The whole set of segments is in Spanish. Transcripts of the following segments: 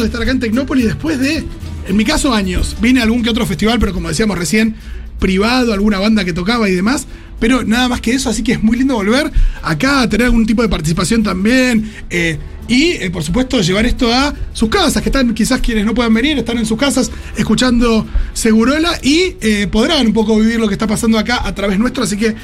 de estar acá en Tecnópolis después de, en mi caso, años. Vine a algún que otro festival, pero como decíamos recién, privado, alguna banda que tocaba y demás. Pero nada más que eso, así que es muy lindo volver acá a tener algún tipo de participación también. eh, y, eh, por supuesto, llevar esto a sus casas, que están quizás quienes no puedan venir, están en sus casas escuchando Segurola y eh, podrán un poco vivir lo que está pasando acá a través nuestro. Así que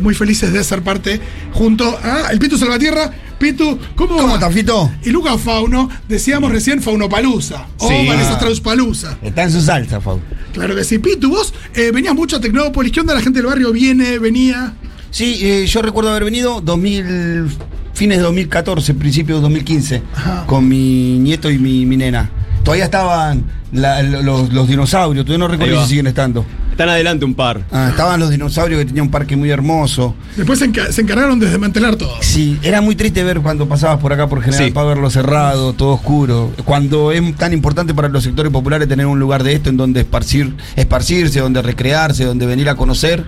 muy felices de ser parte junto a el Pitu Salvatierra. Pitu, ¿cómo, ¿Cómo va? estás, Fito? Y Lucas Fauno, decíamos recién Faunopalusa o Sí. Vanessa Strauss Palusa. Está en su salsa, Fau. Claro que sí. Pitu, vos eh, venías mucho a Tecnópolis. ¿Qué onda la gente del barrio? ¿Viene? ¿Venía? Sí, eh, yo recuerdo haber venido 2000, fines de 2014, principios de 2015, Ajá. con mi nieto y mi, mi nena. Todavía estaban la- los, los dinosaurios, todavía no recuerdo si siguen estando. Están adelante un par. Ah, estaban los dinosaurios que tenían un parque muy hermoso. Después se, enca- se encargaron de desmantelar todo. Sí, era muy triste ver cuando pasabas por acá por General Sí. Paz, verlo cerrado, todo oscuro. Cuando es tan importante para los sectores populares tener un lugar de esto en donde esparcir, esparcirse, donde recrearse, donde venir a conocer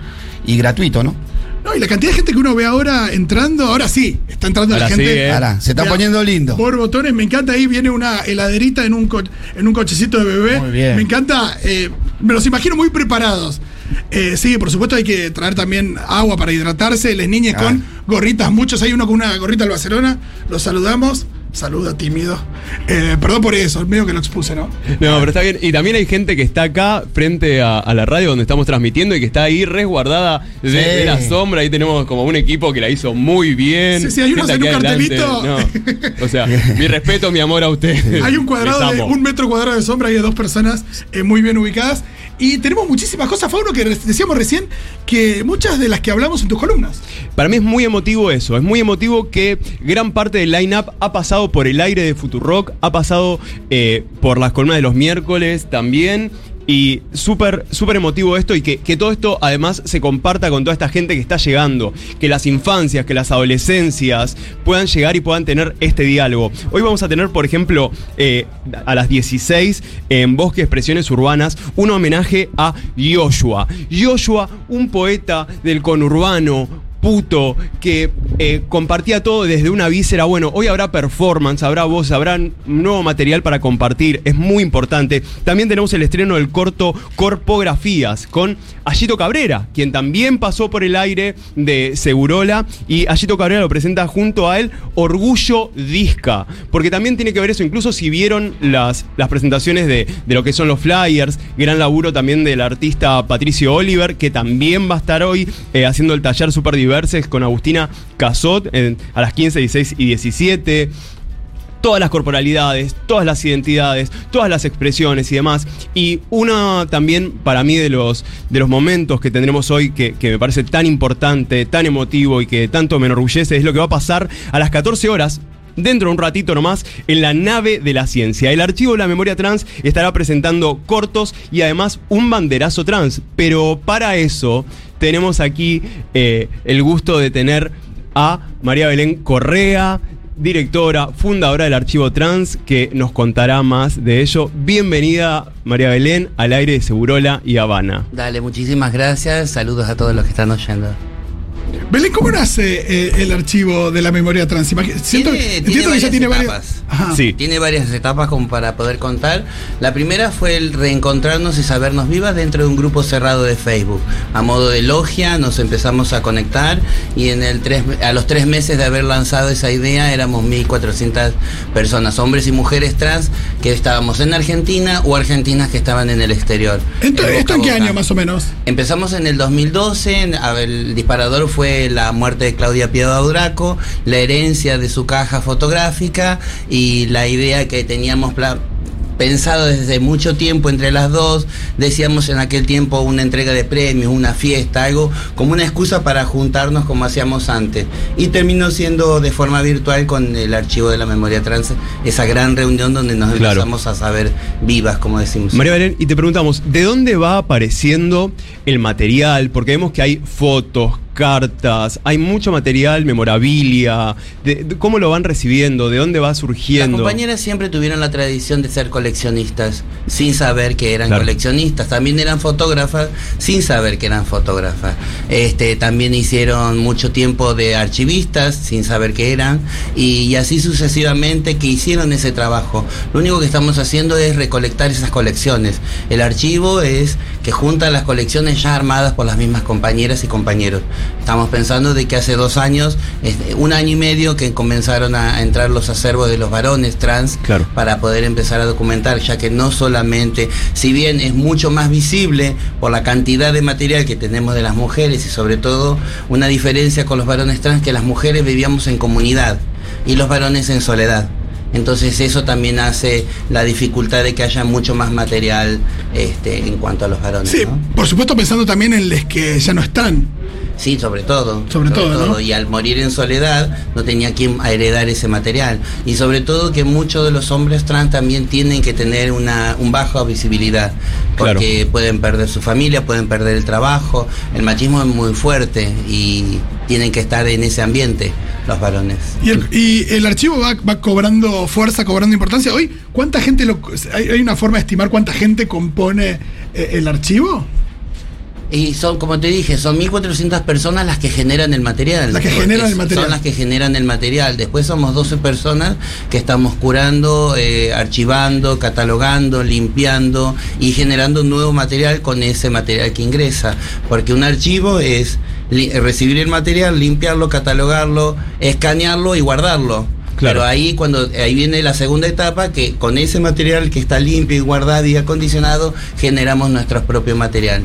y gratuito, ¿no? No, y la cantidad de gente que uno ve ahora entrando, ahora sí, está entrando la gente. sí, ¿eh? Ahora, se está Mira, poniendo lindo. Por botones, me encanta. Ahí viene una heladerita en un, co- en un cochecito de bebé. Muy bien. Me encanta. eh, me los imagino muy preparados. Eh, sí, por supuesto hay que traer también agua para hidratarse. Les niñes Ah. con gorritas, muchos. Hay uno con una gorrita del Barcelona. Los saludamos. Saluda tímido. Eh, perdón por eso, medio que lo expuse, ¿no? No, pero está bien. Y también hay gente que está acá frente a, a la radio donde estamos transmitiendo y que está ahí resguardada de, Sí. de la sombra. Ahí tenemos como un equipo que la hizo muy bien. Sí, sí, hay unos en un cartelito. No. O sea, mi respeto, mi amor a ustedes. Hay un cuadrado de un metro cuadrado de sombra y de dos personas eh, muy bien ubicadas. Y tenemos muchísimas cosas, Fauno, que decíamos recién que muchas de las que hablamos en tus columnas. Para mí es muy emotivo eso, es muy emotivo que gran parte del line-up ha pasado por el aire de Futurock, ha pasado eh, por las columnas de los miércoles también. Y súper, súper emotivo esto y que, que todo esto además se comparta con toda esta gente que está llegando, que las infancias, que las adolescencias puedan llegar y puedan tener este diálogo. Hoy vamos a tener, por ejemplo, eh, a las 16 en Bosque Expresiones Urbanas, un homenaje a Joshua. Joshua, un poeta del conurbano, puto, que eh, compartía todo desde una víscera. Bueno, hoy habrá performance, habrá voz, habrá nuevo material para compartir. Es muy importante. También tenemos el estreno del corto Corpografías con Ayito Cabrera, quien también pasó por el aire de Segurola. Y Ayito Cabrera lo presenta junto a él Orgullo Disca. Porque también tiene que ver eso, incluso si vieron las, las presentaciones de, de lo que son los flyers, gran laburo también del artista Patricio Oliver, que también va a estar hoy eh, haciendo el taller Super Diverses con Agustina Casot a las 15, 16 y 17 todas las corporalidades, todas las identidades, todas las expresiones y demás. Y una también para mí de los, de los momentos que tendremos hoy que, que me parece tan importante, tan emotivo y que tanto me enorgullece es lo que va a pasar a las 14 horas. Dentro de un ratito nomás, en la nave de la ciencia. El archivo de la memoria trans estará presentando cortos y además un banderazo trans. Pero para eso tenemos aquí eh, el gusto de tener a María Belén Correa, directora, fundadora del Archivo Trans, que nos contará más de ello. Bienvenida, María Belén, al aire de Segurola y Habana. Dale, muchísimas gracias. Saludos a todos los que están oyendo. Belén, ¿cómo nace eh, el archivo de la memoria trans? Siento, Tiene- entiendo tiene que ya varias tiene etapas. varias. Ajá. Sí. Tiene varias etapas como para poder contar. La primera fue el reencontrarnos y sabernos vivas dentro de un grupo cerrado de Facebook. A modo de logia nos empezamos a conectar y en el tres, a los tres meses de haber lanzado esa idea éramos 1.400 personas, hombres y mujeres trans que estábamos en Argentina o argentinas que estaban en el exterior. Ento- El boca ¿Esto en qué año más o menos? Empezamos en el 2012, en- a ver, el disparador fue la muerte de Claudia Piedad Duraco, la herencia de su caja fotográfica y la idea que teníamos pensado desde mucho tiempo entre las dos, decíamos en aquel tiempo una entrega de premios, una fiesta, algo como una excusa para juntarnos como hacíamos antes. Y terminó siendo de forma virtual con el archivo de la memoria trans, esa gran reunión donde nos Claro. empezamos a saber vivas, como decimos. María Belén, y te preguntamos, ¿de dónde va apareciendo el material? Porque vemos que hay fotos, cartas, hay mucho material, memorabilia, de, de cómo lo van recibiendo, de dónde va Las surgiendo. compañeras siempre tuvieron la tradición de ser coleccionistas, sin saber que eran Claro. coleccionistas. También eran fotógrafas, sin saber que eran fotógrafas. Este, también hicieron mucho tiempo de archivistas, sin saber que eran, y, y así sucesivamente que hicieron ese trabajo. Lo único que estamos haciendo es recolectar esas colecciones. El archivo es que junta las colecciones ya armadas por las mismas compañeras y compañeros. Estamos pensando de que hace dos años, este, un año y medio que comenzaron a a entrar los acervos de los varones trans Claro. para poder empezar a documentar, ya que no solamente, si bien es mucho más visible por la cantidad de material que tenemos de las mujeres y sobre todo una diferencia con los varones trans, que las mujeres vivíamos en comunidad y los varones en soledad. Entonces eso también hace la dificultad de que haya mucho más material este, en cuanto a los varones. Sí, ¿no? por supuesto pensando también en los que ya no están. Sí, sobre todo. Sobre todo, ¿no? Y al morir en soledad no tenía quien heredar ese material. Y sobre todo que muchos de los hombres trans también tienen que tener una un bajo visibilidad. Porque pueden perder su familia, pueden perder el trabajo. El machismo es muy fuerte y tienen que estar en ese ambiente los varones. Y el, archivo va, va cobrando fuerza, cobrando importancia. Hoy, ¿cuánta gente lo, hay, hay una forma de estimar cuánta gente compone eh, el archivo? Y son, como te dije, son 1.400 personas las que generan el material. Las que generan el material. Son las que generan el material. Después somos 12 personas que estamos curando, eh, archivando, catalogando, limpiando y generando nuevo material con ese material que ingresa. Porque un archivo es recibir el material, limpiarlo, catalogarlo, escanearlo y guardarlo. Claro. Pero ahí cuando ahí viene la segunda etapa que con ese material que está limpio y guardado y acondicionado generamos nuestro propio material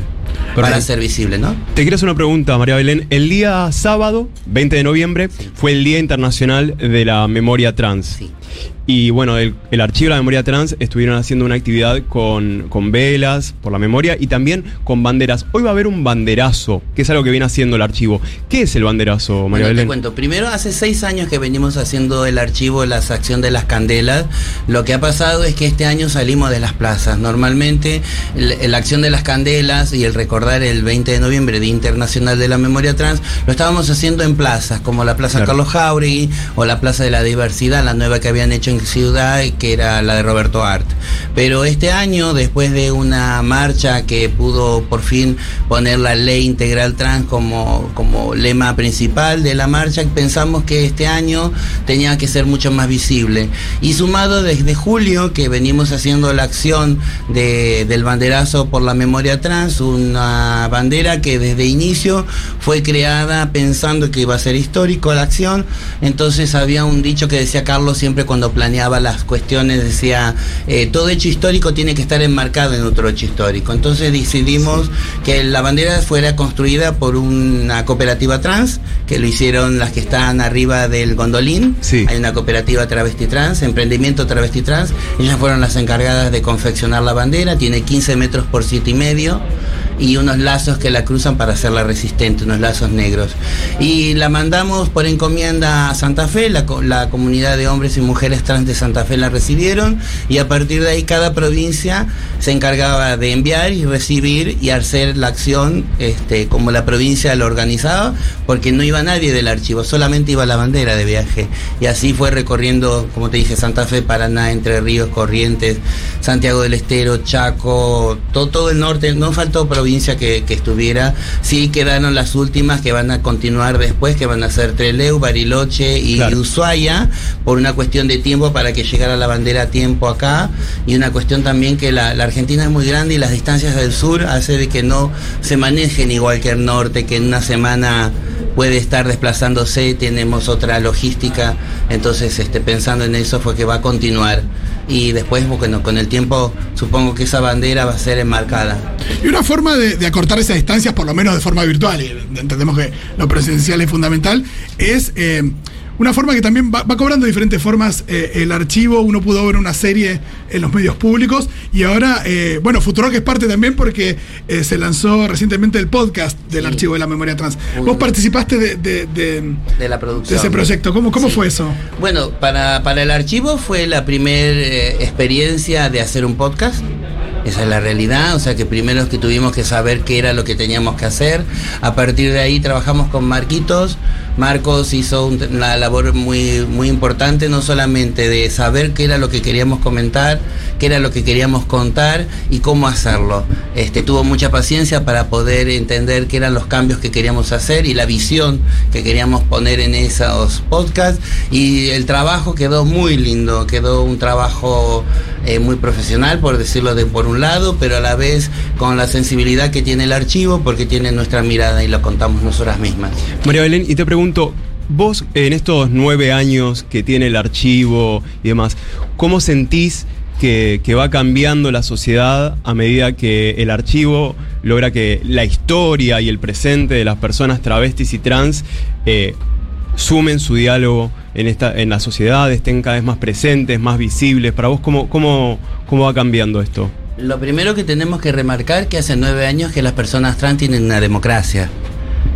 para ser visible, ¿no? Te quiero hacer una pregunta, María Belén. El día sábado, 20 de noviembre, fue el Día Internacional de la Memoria Trans. Sí. Y bueno, el, el Archivo de la Memoria Trans estuvieron haciendo una actividad con, con velas por la memoria y también con banderas. Hoy va a haber un banderazo, que es algo que viene haciendo el archivo. ¿Qué es el banderazo, María Bueno, te Belén? cuento. Primero, hace seis años que venimos haciendo el archivo de la acción de las candelas. Lo que ha pasado es que este año salimos de las plazas. Normalmente, la acción de las candelas y el recordar el 20 de noviembre, Día Internacional de la Memoria Trans, lo estábamos haciendo en plazas, como la Plaza Claro. Carlos Jauregui o la Plaza de la Diversidad, la nueva que habían hecho en Ciudad, que era la de Roberto Art. Pero este año, después de una marcha que pudo por fin poner la ley integral trans como, como lema principal de la marcha, pensamos que este año tenía que ser mucho más visible. Y sumado desde julio, que venimos haciendo la acción de- del banderazo por la memoria trans, una bandera que desde inicio fue creada pensando que iba a ser histórico la acción. Entonces había un dicho que decía Carlos siempre cuando planeaba las cuestiones, decía, eh, todo hecho histórico tiene que estar enmarcado en otro hecho histórico. Entonces decidimos que la bandera fuera construida por una cooperativa trans, que lo hicieron las que están arriba del gondolín. Sí. Hay una cooperativa travesti trans, emprendimiento travesti trans. Ellas fueron las encargadas de confeccionar la bandera, tiene 15 metros por 7 y medio y unos lazos que la cruzan para hacerla resistente, unos lazos negros. Y la mandamos por encomienda a Santa Fe, la, la comunidad de hombres y mujeres trans de Santa Fe la recibieron y a partir de ahí cada provincia se encargaba de enviar y recibir y hacer la acción este, como la provincia lo organizaba, porque no iba nadie del archivo, solamente iba la bandera de viaje. Y así fue recorriendo, como te dije, Santa Fe, Paraná, Entre Ríos, Corrientes, Santiago del Estero, Chaco, todo, todo el norte, no faltó provincia que, que estuviera, sí quedaron las últimas que van a continuar después, que van a ser Trelew, Bariloche y Claro. Ushuaia, por una cuestión de tiempo para que llegara la bandera a tiempo acá, y una cuestión también que la, la Argentina es muy grande y las distancias del sur hace de que no se manejen igual que el norte, que en una semana puede estar desplazándose, tenemos otra logística, entonces este, pensando en eso fue que va a continuar y después bueno, con el tiempo supongo que esa bandera va a ser enmarcada. Y una forma de, acortar esas distancias, por lo menos de forma virtual, y entendemos que lo presencial es fundamental, es eh, una forma que también va, va cobrando diferentes formas eh, el archivo. Uno pudo ver una serie en los medios públicos y ahora, eh, bueno, Futurock es parte también porque eh, se lanzó recientemente el podcast del Sí. archivo de la memoria trans. Vos participaste de, de- de- de la de producción. ese proyecto. ¿Cómo, cómo Sí. fue eso? Bueno, para, para el archivo fue la primera experiencia de hacer un podcast. Esa es la realidad, o sea que primero es que tuvimos que saber qué era lo que teníamos que hacer. A partir de ahí trabajamos con Marquitos. Marcos hizo una labor muy, muy importante, no solamente de saber qué era lo que queríamos comentar, qué era lo que queríamos contar y cómo hacerlo. Este, tuvo mucha paciencia para poder entender qué eran los cambios que queríamos hacer y la visión que queríamos poner en esos podcasts. Y el trabajo quedó muy lindo, quedó un trabajo eh, muy profesional, por decirlo de por un lado, pero a la vez con la sensibilidad que tiene el archivo, porque tiene nuestra mirada y lo contamos nosotras mismas. María Belén, y te pregunto, vos en estos nueve años que tiene el archivo y demás, ¿cómo sentís que, que va cambiando la sociedad a medida que el archivo logra que la historia y el presente de las personas travestis y trans eh, sumen su diálogo en, esta, en la sociedad, estén cada vez más presentes, más visibles? Para vos, ¿cómo, cómo, cómo va cambiando esto? Lo primero que tenemos que remarcar que hace nueve años que las personas trans tienen una democracia.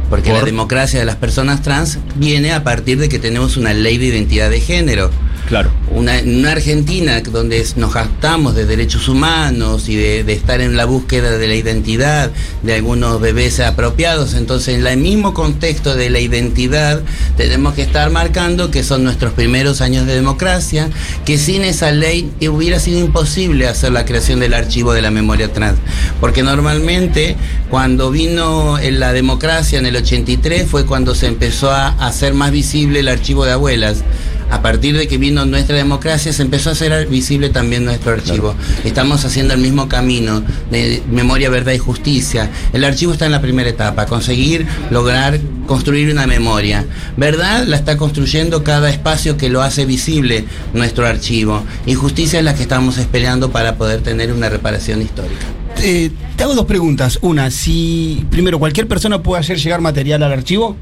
Porque ¿Por? la democracia de las personas trans viene a partir de que tenemos una ley de identidad de género. Claro. Una, una Argentina donde nos jactamos de derechos humanos y de, de estar en la búsqueda de la identidad de algunos bebés apropiados, entonces en el mismo contexto de la identidad tenemos que estar marcando que son nuestros primeros años de democracia, que sin esa ley hubiera sido imposible hacer la creación del archivo de la memoria trans, porque normalmente cuando vino en la democracia en el 83 fue cuando se empezó a hacer más visible el archivo de abuelas. A partir de que vino nuestra democracia, se empezó a hacer visible también nuestro archivo. Estamos haciendo el mismo camino de memoria, verdad y justicia. El archivo está en la primera etapa, conseguir lograr construir una memoria. Verdad la está construyendo cada espacio que lo hace visible nuestro archivo. Y justicia es la que estamos esperando para poder tener una reparación histórica. Eh, te hago dos preguntas. Una, si primero cualquier persona puede hacer llegar material al archivo.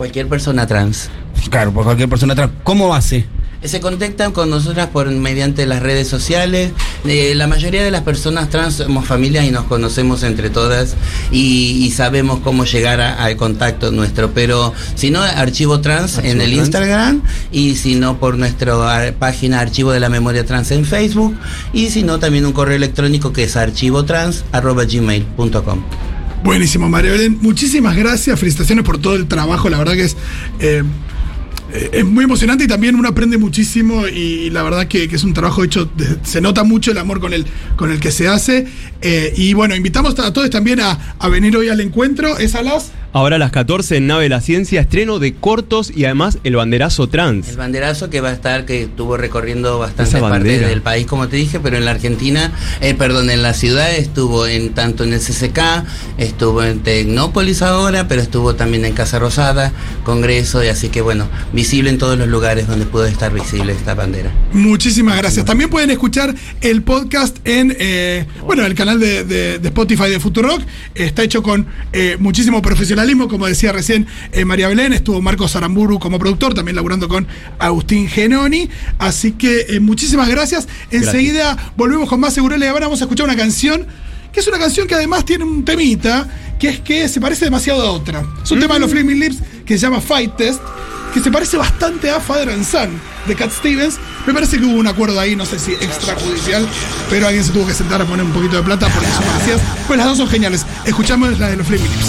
Cualquier persona trans. Claro, por cualquier persona trans. ¿Cómo hace? Se contactan con nosotras por mediante las redes sociales. Eh, la mayoría de las personas trans somos familias y nos conocemos entre todas y, y sabemos cómo llegar a- al contacto nuestro. Pero si no, Archivo Trans Archivo en el Trans. Instagram y si no por nuestra página Archivo de la Memoria Trans en Facebook y si no también un correo electrónico que es archivotrans.gmail.com. Buenísimo, María Belén. Muchísimas gracias, felicitaciones por todo el trabajo. La verdad que es, eh, eh, es muy emocionante y también uno aprende muchísimo y, la verdad que, es un trabajo hecho, se nota mucho el amor con el, con el que se hace. Eh, y bueno, invitamos a todos también a, a venir hoy al encuentro. Es a las... Ahora a las 14 en Nave de la Ciencia, estreno de cortos y además el banderazo trans. El banderazo que va a estar, que estuvo recorriendo bastantes partes del país, como te dije, pero en la Argentina, eh, perdón, en la ciudad estuvo en tanto en el CCK, estuvo en Tecnópolis ahora, pero estuvo también en Casa Rosada, Congreso, y así que bueno, visible en todos los lugares donde pudo estar visible esta bandera. Muchísimas gracias. También pueden escuchar el podcast en eh, bueno el canal de, de- de Spotify de Futurock. Está hecho con eh, muchísimo como decía recién eh, María Belén. Estuvo Marcos Aramburu como productor, también laburando con Agustín Genoni. Así que eh, muchísimas gracias. Enseguida volvemos con más Segurela y ahora vamos a escuchar una canción. Que es una canción que además tiene un temita, que es que se parece demasiado a otra. Es un tema de los Flaming Lips que se llama Fight Test, que se parece bastante a Father and Son de Cat Stevens. Me parece que hubo un acuerdo ahí, no sé si extrajudicial, pero alguien se tuvo que sentar a poner un poquito de plata porque son parecidas. Pues las dos son geniales. Escuchamos la de los Flaming Lips.